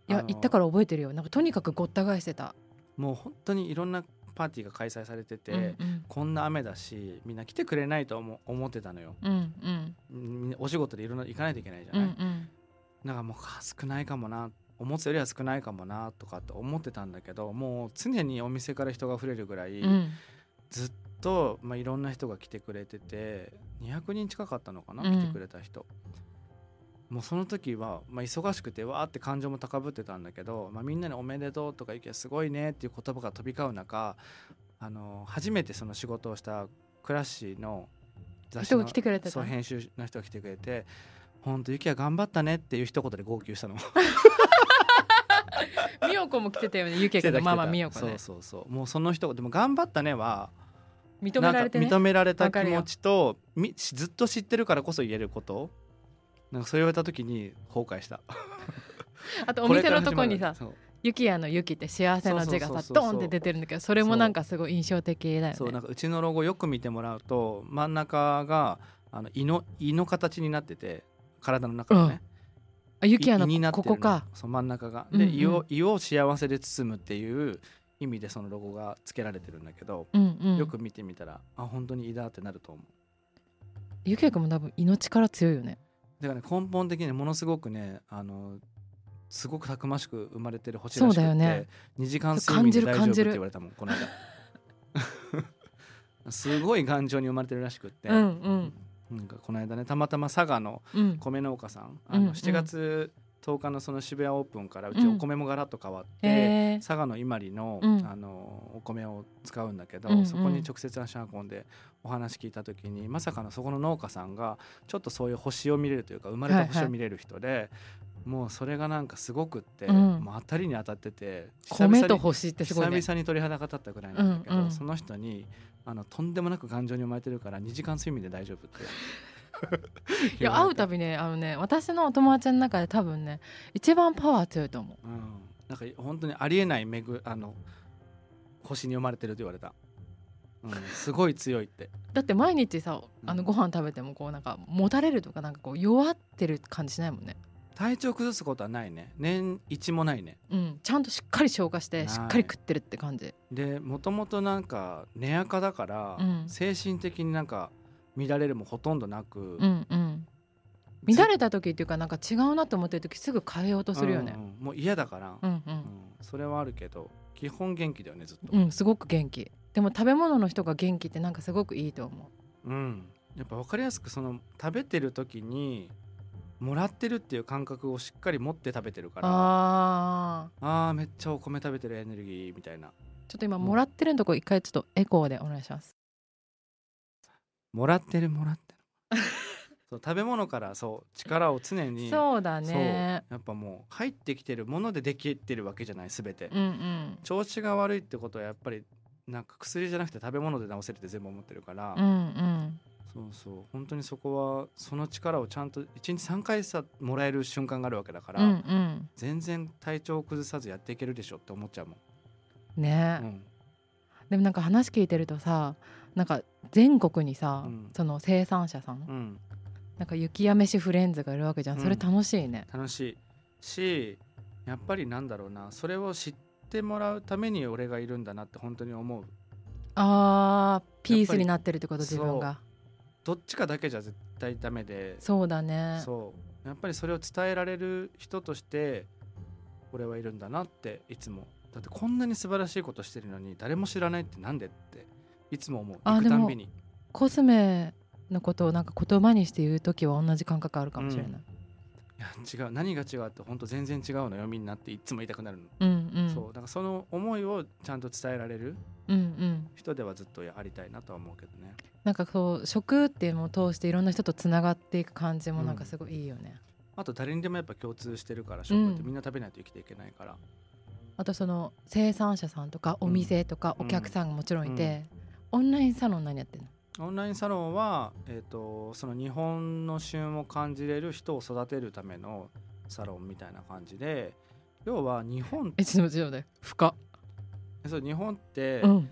いや行ったから覚えてるよ。なんかとにかくごった返してた、もう本当にいろんなパーティーが開催されてて、うんうん。こんな雨だしみんな来てくれないと思思ってたのよ。うんうん。お仕事でいろんな行かないといけないじゃうんうない、ん。なんかもうあ少ないかもな思ってたよりは少ないかもなとかって思ってたんだけどもう常にお店から人が溢れるぐらい、うん。ずっと、まあ、いろんな人が来てくれてて200人近かったのかな、うん。来てくれた人もうその時は、まあ、忙しくてわーって感情も高ぶってたんだけど、まあ、みんなに「おめでとう」とか「ゆきはすごいね」っていう言葉が飛び交う中あの初めてその仕事をしたクラッシーの雑誌の人が来てくれそう編集の人が来てくれて「ほんとゆきは頑張ったね」っていう一言で号泣したの。美代子も来てたよねゆけくんのママ美代子そうねそうそう。もうその一言でも「頑張ったね」は認められてね。認められた気持ちとみずっと知ってるからこそ言えることなんかそれを言われた時に崩壊した。[laughs] あとお店のとここにされから始まる「ゆきやのゆき」って幸せの字がさドンって出てるんだけどそれもなんかすごい印象的だよね。そうなんかうちのロゴよく見てもらうと真ん中があの胃の胃の形になってて体の中のね、あゆきやのここか。そう真ん中が。うんうん。で胃を胃を幸せで包むっていう意味でそのロゴが付けられてるんだけど、うんうん。よく見てみたらあ本当に胃だってなると思う。ゆきやくんも多分命から強いよねだからね根本的にものすごくねあのすごくたくましく生まれてる星らしくてそうだよね。2時間睡眠で大丈夫って言われたもんこの間。[laughs] すごい頑丈に生まれてるらしくって、うんうん。なんかこの間ねたまたま佐賀のうん。米農家さんあのうんうん。7月10日のその渋谷オープンからうちうん。お米もガラッと変わって、えー。佐賀の伊万里の,、うん。あのお米を使うんだけど、そこに直接足運んでお話聞いた時にまさかのそこの農家さんがちょっとそういう星を見れるというか生まれた星を見れる人で、もうそれがなんかすごくって、うん。もう当たりに当たってて久々に米と星ってすごいね。久々に鳥肌が立ったぐらいなんだけど、うんうん。その人にあのとんでもなく頑丈に生まれてるから2時間睡眠で大丈夫って [laughs] いや会うたびねあのね私のお友達の中で多分ね一番パワー強いと思う。うん、なんか本当にありえないめぐあの星に生まれてると言われた、うん、すごい強いって。だって毎日さあのうんご飯食べてもこうなんかもたれるとかなんかこう弱ってる感じしないもんね。体調崩すことはないね。年一もないね。うん。ちゃんとしっかり消化してしっかり食ってるって感じ。でもともとなんか根垢だから、うん。精神的になんか乱れるもほとんどなく、うんうん。乱れた時っていうかなんか違うなと思ってる時すぐ変えようとするよね。うんうん。もう嫌だから、うんううん。んそれはあるけど基本元気だよねずっと。うんすごく元気。でも食べ物の人が元気ってなんかすごくいいと思う。ん、やっぱ分かりやすくその食べてる時にもらってるっていう感覚をしっかり持って食べてるから。ああめっちゃお米食べてるエネルギーみたいな。ちょっと今もらってるとこ一回ちょっとエコーでお願いしますもらってるもらってる。[laughs] そう食べ物からそう力を常にそうだね。やっぱもう入ってきてるものでできてるわけじゃない全て、うんうん。調子が悪いってことはやっぱりなんか薬じゃなくて食べ物で治せるって全部思ってるから、うんうん。そうそう。本当にそこはその力をちゃんと1日3回さもらえる瞬間があるわけだから、うんうん。全然体調を崩さずやっていけるでしょって思っちゃうもん、ね、うん。でもなんか話聞いてるとさなんか全国にさ、うん。その生産者さん、うん、なんか雪や飯フレンズがいるわけじゃん。それ楽しいね、楽しい。しやっぱりなんだろうな。それを知ってもらうために俺がいるんだなって本当に思う。あーピースになってるってこと自分が。どっちかだけじゃ絶対ダメで。そうだね。そう。やっぱりそれを伝えられる人として俺はいるんだなっていつも。だってこんなに素晴らしいことしてるのに誰も知らないってなんでっていつも思う。あ行くたんびに。コスメのことをなんか言葉にして言う時は同じ感覚あるかもしれない、いや違う。何が違うって本当全然違うのよみんなっていつも言いたくなるの、うん、うん。そう。だからその思いをちゃんと伝えられるうんうん。人ではずっとありたいなとは思うけどね。なんかそう食っていうのを通していろんな人とつながっていく感じもなんかすごいいいよね、あと誰にでもやっぱ共通してるから食ってみんな食べないと生きていけないから、あとその生産者さんとかお店とかうん。お客さんがもちろんいて、オンラインサロン何やってんの？オンラインサロンは、えー、とその日本の旬を感じれる人を育てるためのサロンみたいな感じで要は日本えちょっと待って深そう日本って、うん。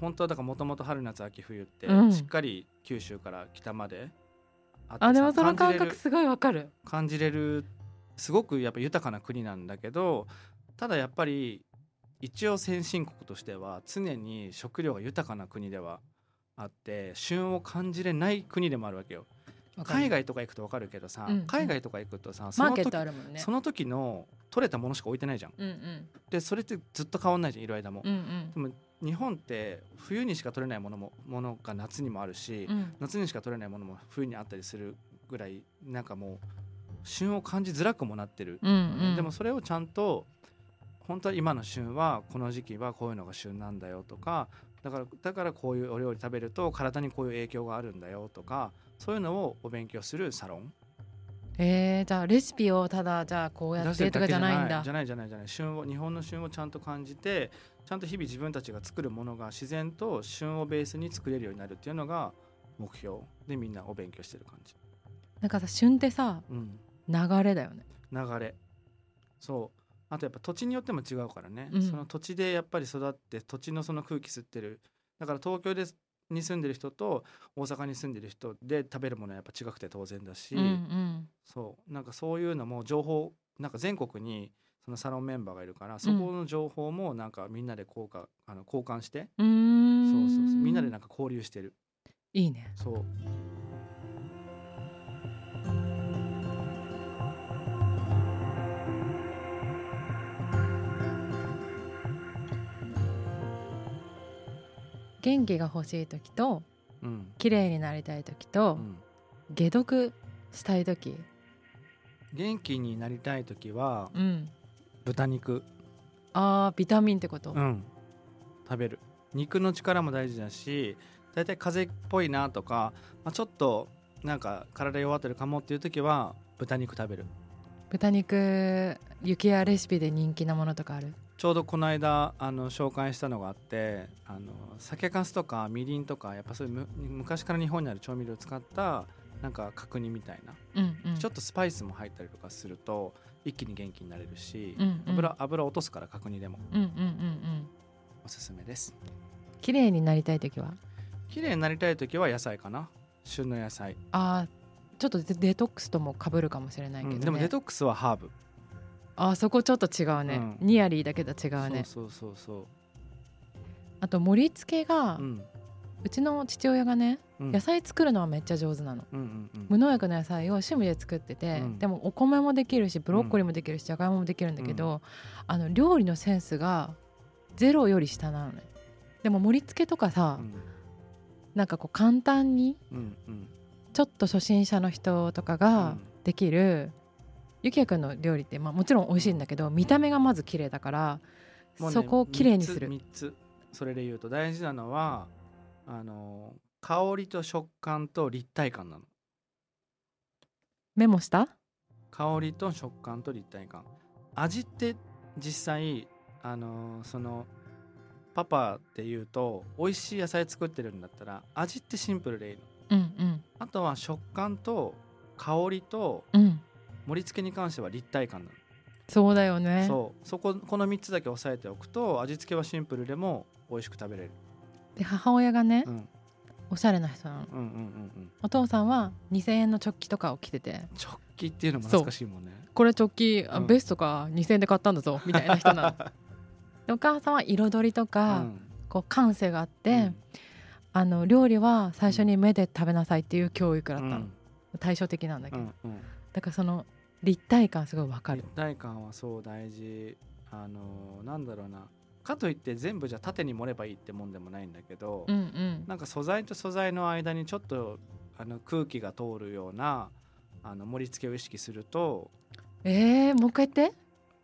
本当はだからもともと春夏秋冬って、うん。しっかり九州から北まであってあでもさその感覚すごいわかる。感じれるすごくやっぱ豊かな国なんだけどただやっぱり一応先進国としては常に食料が豊かな国ではあって旬を感じれない国でもあるわけよ。海外とか行くと分かるけどさ、うん海外とか行くとさその時その時の取れたものしか置いてないじゃん。うんうん。でそれってずっと変わんないじゃんいる間も。うんうん。でも日本って冬にしか取れないものもものが夏にもあるし、うん。夏にしか取れないものも冬にあったりするぐらいなんかもう旬を感じづらくもなってる、うんうん。でもそれをちゃんと本当は今の旬はこの時期はこういうのが旬なんだよとかだからだからこういうお料理食べると体にこういう影響があるんだよとかそういうのをお勉強するサロン。えー、じゃあレシピをただじゃあこうや出ってとかじゃないんだ。じゃないじゃないじゃない。旬を日本の旬をちゃんと感じてちゃんと日々自分たちが作るものが自然と旬をベースに作れるようになるっていうのが目標でみんなお勉強してる感じ、なんかさ旬ってさうん、流れだよね。流れ。そうあとやっぱ土地によっても違うからね、うん。その土地でやっぱり育って土地のその空気吸ってる。だから東京でに住んでる人と大阪に住んでる人で食べるものはやっぱ違くて当然だし、うんうん。そう。なんかそういうのも情報なんか全国にそのサロンメンバーがいるからそこの情報もなんかみんなで交換あの交換して、そうそうそう。みんなでなんか交流してる。いいね。そう元気が欲しい時とうん、綺麗になりたい時うと、ん、解毒したい時。元気になりたい時はうん。豚肉。あービタミンってこと、うん。食べる。肉の力も大事だしだいたい風邪っぽいなとか、まあ、ちょっとなんか体弱ってるかもっていう時は豚肉食べる。豚肉雪やレシピで人気なものとかある？ちょうどこの間あの紹介したのがあってあの酒粕とかみりんとかやっぱそういうむ昔から日本にある調味料を使ったなんか角煮みたいな、うんうん。ちょっとスパイスも入ったりとかすると一気に元気になれるし、うんうん。油油落とすから角煮でも。うんうんうんうん。おすすめです。綺麗になりたい時は？綺麗になりたい時は野菜かな。旬の野菜、あーちょっとデデトックスともかぶるかもしれないけど、ね。うんでもデトックスはハーブあーそこちょっと違うね、うん。ニアリーだけど違うね。そうそうそうあと盛り付けが、そううん。うちの父親がねうん。野菜作るのはめっちゃ上手なの、うんうんうん。無農薬の野菜を趣味で作ってて、うん。でもお米もできるしブロッコリーもできるしじゃがいももできるんだけど、あの料理のセンスがゼロより下なのね。でも盛り付けとかさ、うん。なんかこう簡単にちょっと初心者の人とかができる、ゆきやくんの料理って、まあ、もちろん美味しいんだけど見た目がまず綺麗だから、もうねそこを綺麗にする。3つ3つそれで言うと大事なのはあの香りと食感と立体感なの。メモした？香りと食感と立体感。味って実際あのそのパパっていうと美味しい野菜作ってるんだったら味ってシンプルでいいの。うんうん。あとは食感と香りとうん盛り付けに関しては立体感なの。そうだよね。そう。そここの3つだけ押さえておくと味付けはシンプルでも美味しく食べれる、で母親がね、うん、おしゃれな人なの。うんうんうんうん。お父さんは2000円のチョッキとかを着てて。直帰っていうのも懐かしいもんね。これチョッキあうん。ベストか2000円で買ったんだぞみたいな人なの。[laughs] でお母さんは彩りとか、うん。こう感性があって、うん。あの料理は最初に目で食べなさいっていう教育だったの、うん。対照的なんだけど、うんうん。だからその立体感すごいわかる。立体感はそう大事。あのなんだろうな。かといって全部じゃ縦に盛ればいいってもんでもないんだけど、うんうん。なんか素材と素材の間にちょっとあの空気が通るようなあの盛り付けを意識するとえー、もう一回言って。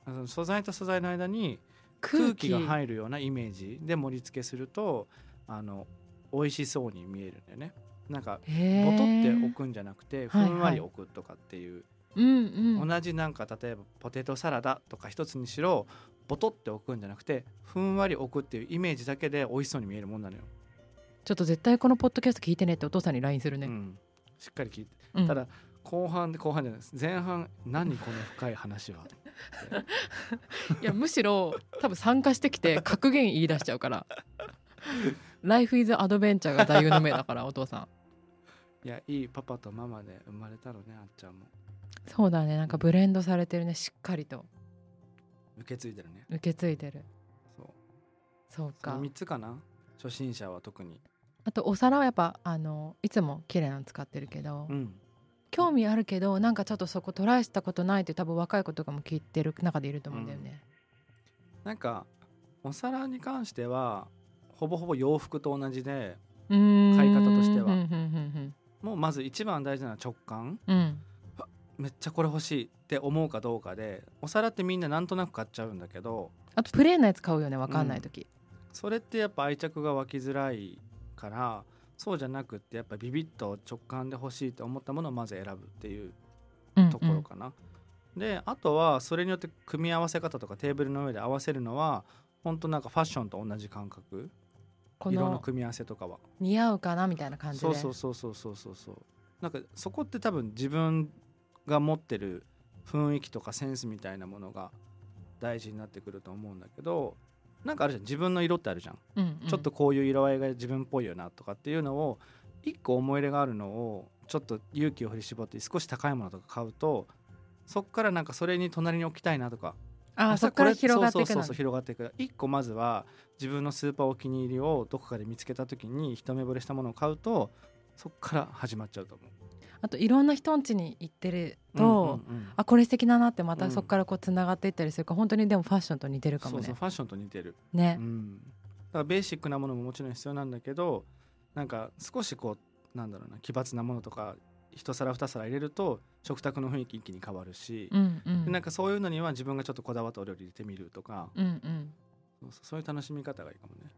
あの素材と素材の間に空気。が入るようなイメージで盛り付けするとあの美味しそうに見えるんだよね。なんかボトって置くんじゃなくてふはい。んわり置くとかっていう、うんうん。同じなんか例えばポテトサラダとか一つにしろボトって置くんじゃなくてふんわり置くっていうイメージだけで美味しそうに見えるもんなのよ、ちょっと絶対このポッドキャスト聞いてねってお父さんに LINE するね、うん、しっかり聞いて。うん。ただ後半で後半じゃないです。前半何この深い話は。[laughs] いやむしろ多分参加してきて格言言い出しちゃうから「ライフイズアドベンチャーが座右の銘だからお父さん。[laughs] いやいいパパとママで生まれたのねあっちゃんもそうだね。なんかブレンドされてるね。しっかりと。受け継いでるね。受け継いでる。そう。そうか。その3つかな？初心者は特に。あとお皿はやっぱあのいつも綺麗なの使ってるけど、うん。興味あるけどなんかちょっとそこトライしたことないって多分若い子とかも聞いてる中でいると思うんだよね、なんかお皿に関してはほぼほぼ洋服と同じで買い方としては。うんうんもうまず一番大事なのは直感。うんうんめっちゃこれ欲しいって思うかどうかでお皿ってみんななんとなく買っちゃうんだけどあとプレーンなやつ買うよね分かんない時、それってやっぱ愛着が湧きづらいからそうじゃなくってやっぱビビッと直感で欲しいと思ったものをまず選ぶっていううんうん。ところかな。であとはそれによって組み合わせ方とかテーブルの上で合わせるのは本当なんかファッションと同じ感覚。色の組み合わせとかは。似合うかなみたいな感じで。そうそうそうそうそうそうそう。なんかそこって多分自分が持ってる雰囲気とかセンスみたいなものが大事になってくると思うんだけどなんかあるじゃん。自分の色ってあるじゃん、うんうん。ちょっとこういう色合いが自分っぽいよなとかっていうのを一個思い入れがあるのをちょっと勇気を振り絞って少し高いものとか買うとそっからなんかそれに隣に置きたいなとか。あそっから広がっていくのそうそうそう広がっていく。一個まずは自分のスーパーお気に入りをどこかで見つけた時に一目惚れしたものを買うとそっから始まっちゃうと思うあといろんな人ん家に行ってると、うんうんうん。あこれ素敵だなってまたうん。そこからこうつながっていったりする。から本当にでもファッションと似てるかもね。そうそうファッションと似てる、ね。うん、だからベーシックなものももちろん必要なんだけどなんか少しこうなんだろうな奇抜なものとか一皿二皿入れると食卓の雰囲気一気に変わるし、うんうん。でなんかそういうのには自分がちょっとこだわったお料理入れてみるとか、うんうん。そうそうそういう楽しみ方がいいかもね。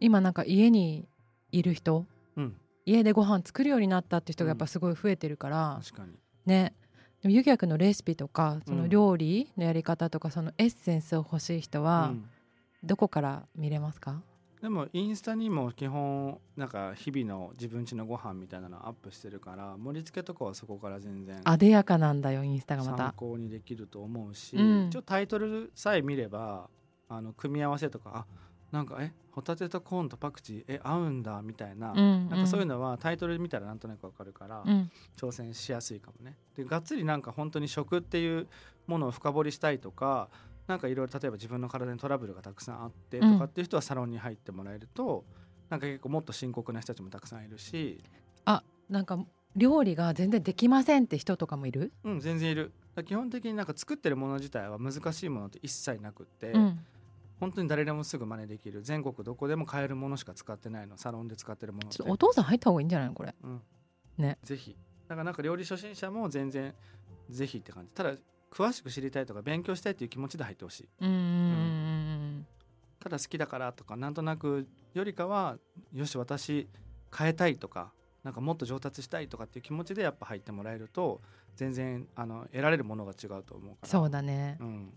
今なんか家にいる人うん、家でご飯作るようになったって人がやっぱすごい増えてるから、確かに。ね。でもゆきやのレシピとかそのうん料理のやり方とかそのエッセンスを欲しい人はうん。どこから見れますか、でもインスタにも基本なんか日々の自分家のご飯みたいなのアップしてるから盛り付けとかはそこから全然あでやかなんだよインスタがま参た。考にできると思うし、うん。一応タイトルさえ見ればあの組み合わせとかあなんかえホタテとコーンとパクチーえ合うんだみたいな,、うんなんかそういうのはタイトル見たらなんとなくわかるから、うん挑戦しやすいかもね。でがっつりなんか本当に食っていうものを深掘りしたいとかなんかいろいろ例えば自分の体にトラブルがたくさんあってとかっていう人はサロンに入ってもらえると、なんか結構もっと深刻な人たちもたくさんいるし、なんか料理が全然できませんって人とかもいる、うん、全然いる。基本的になんか作ってるもの自体は難しいものって一切なくって、うん本当に誰でもすぐ真似できる。全国どこでも買えるものしか使ってないの。サロンで使ってるものちょっとお父さん入った方がいいんじゃないのこれ。うん、ね。ぜひ。だからなんか料理初心者も全然ぜひって感じ。ただ詳しく知りたいとか勉強したいっていう気持ちで入ってほしい。うんうんうん。ただ好きだからとかなんとなくよりかはよし私変えたいとかなんかもっと上達したいとかっていう気持ちでやっぱ入ってもらえると全然あの得られるものが違うと思うから。そうだね。うん、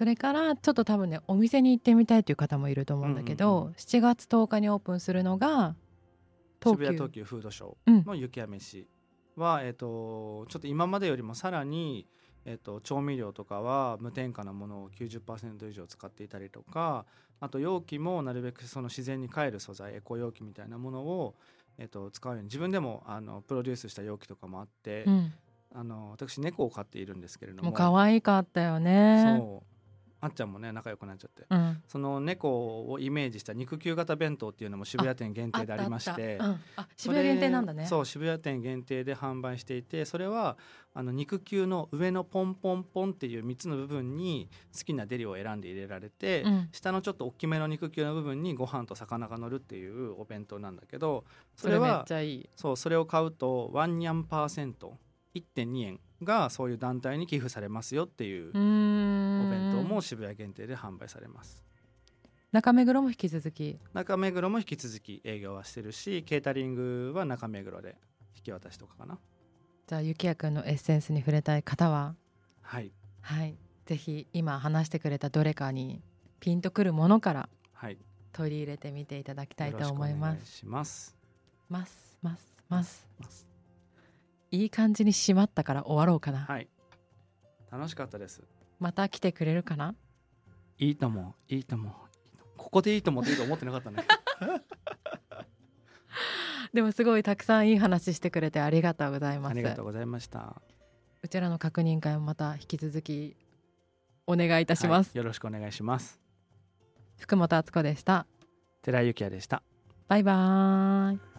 それからちょっと多分ねお店に行ってみたいという方もいると思うんだけど、うんうん7月10日にオープンするのが渋谷東急。フードショうん。ーの雪や飯は、えっとちょっと今までよりもさらに、えっと調味料とかは無添加なものを90%以上使っていたりとかあと容器もなるべくその自然に帰る素材エコ容器みたいなものを、えっと使うように自分でもあのプロデュースした容器とかもあって、うん、あの私猫を飼っているんですけれども。もう可愛かったよね。そうあっちゃんもね仲良くなっちゃって。うん、その猫をイメージした肉球型弁当っていうのも渋谷店限定でありましてうん。あ渋谷限定なんだね。そう渋谷店限定で販売していてそれはあの肉球の上のポンポンポンっていう3つの部分に好きなデリを選んで入れられて、うん。下のちょっと大きめの肉球の部分にご飯と魚が乗るっていうお弁当なんだけどそそれは。そうそれを買うとワンニャンパーセント。1.2円がそういう団体に寄付されますよっていうお弁当も渋谷限定で販売されます。中目黒も引き続き。中目黒も引き続き営業はしてるしケータリングは中目黒で引き渡しとかかな。じゃあゆきやくんのエッセンスに触れたい方は？はい。はい。ぜひ今話してくれたどれかにピンとくるものからはい。取り入れてみていただきたいと思いまお願す。します。ますますますます。いい感じに締まったから終わろうかな。はい。楽しかったですまた来てくれるかな？いいともいいともここでいいともっていいと思ってなかったね。[laughs] でもすごいたくさんいい話してくれてありがとうございます。ありがとうございました。うちらの確認会もまた引き続きお願いいたします、はいよろしくお願いします。福本敦子でした。寺井幸也でした。バイバーイ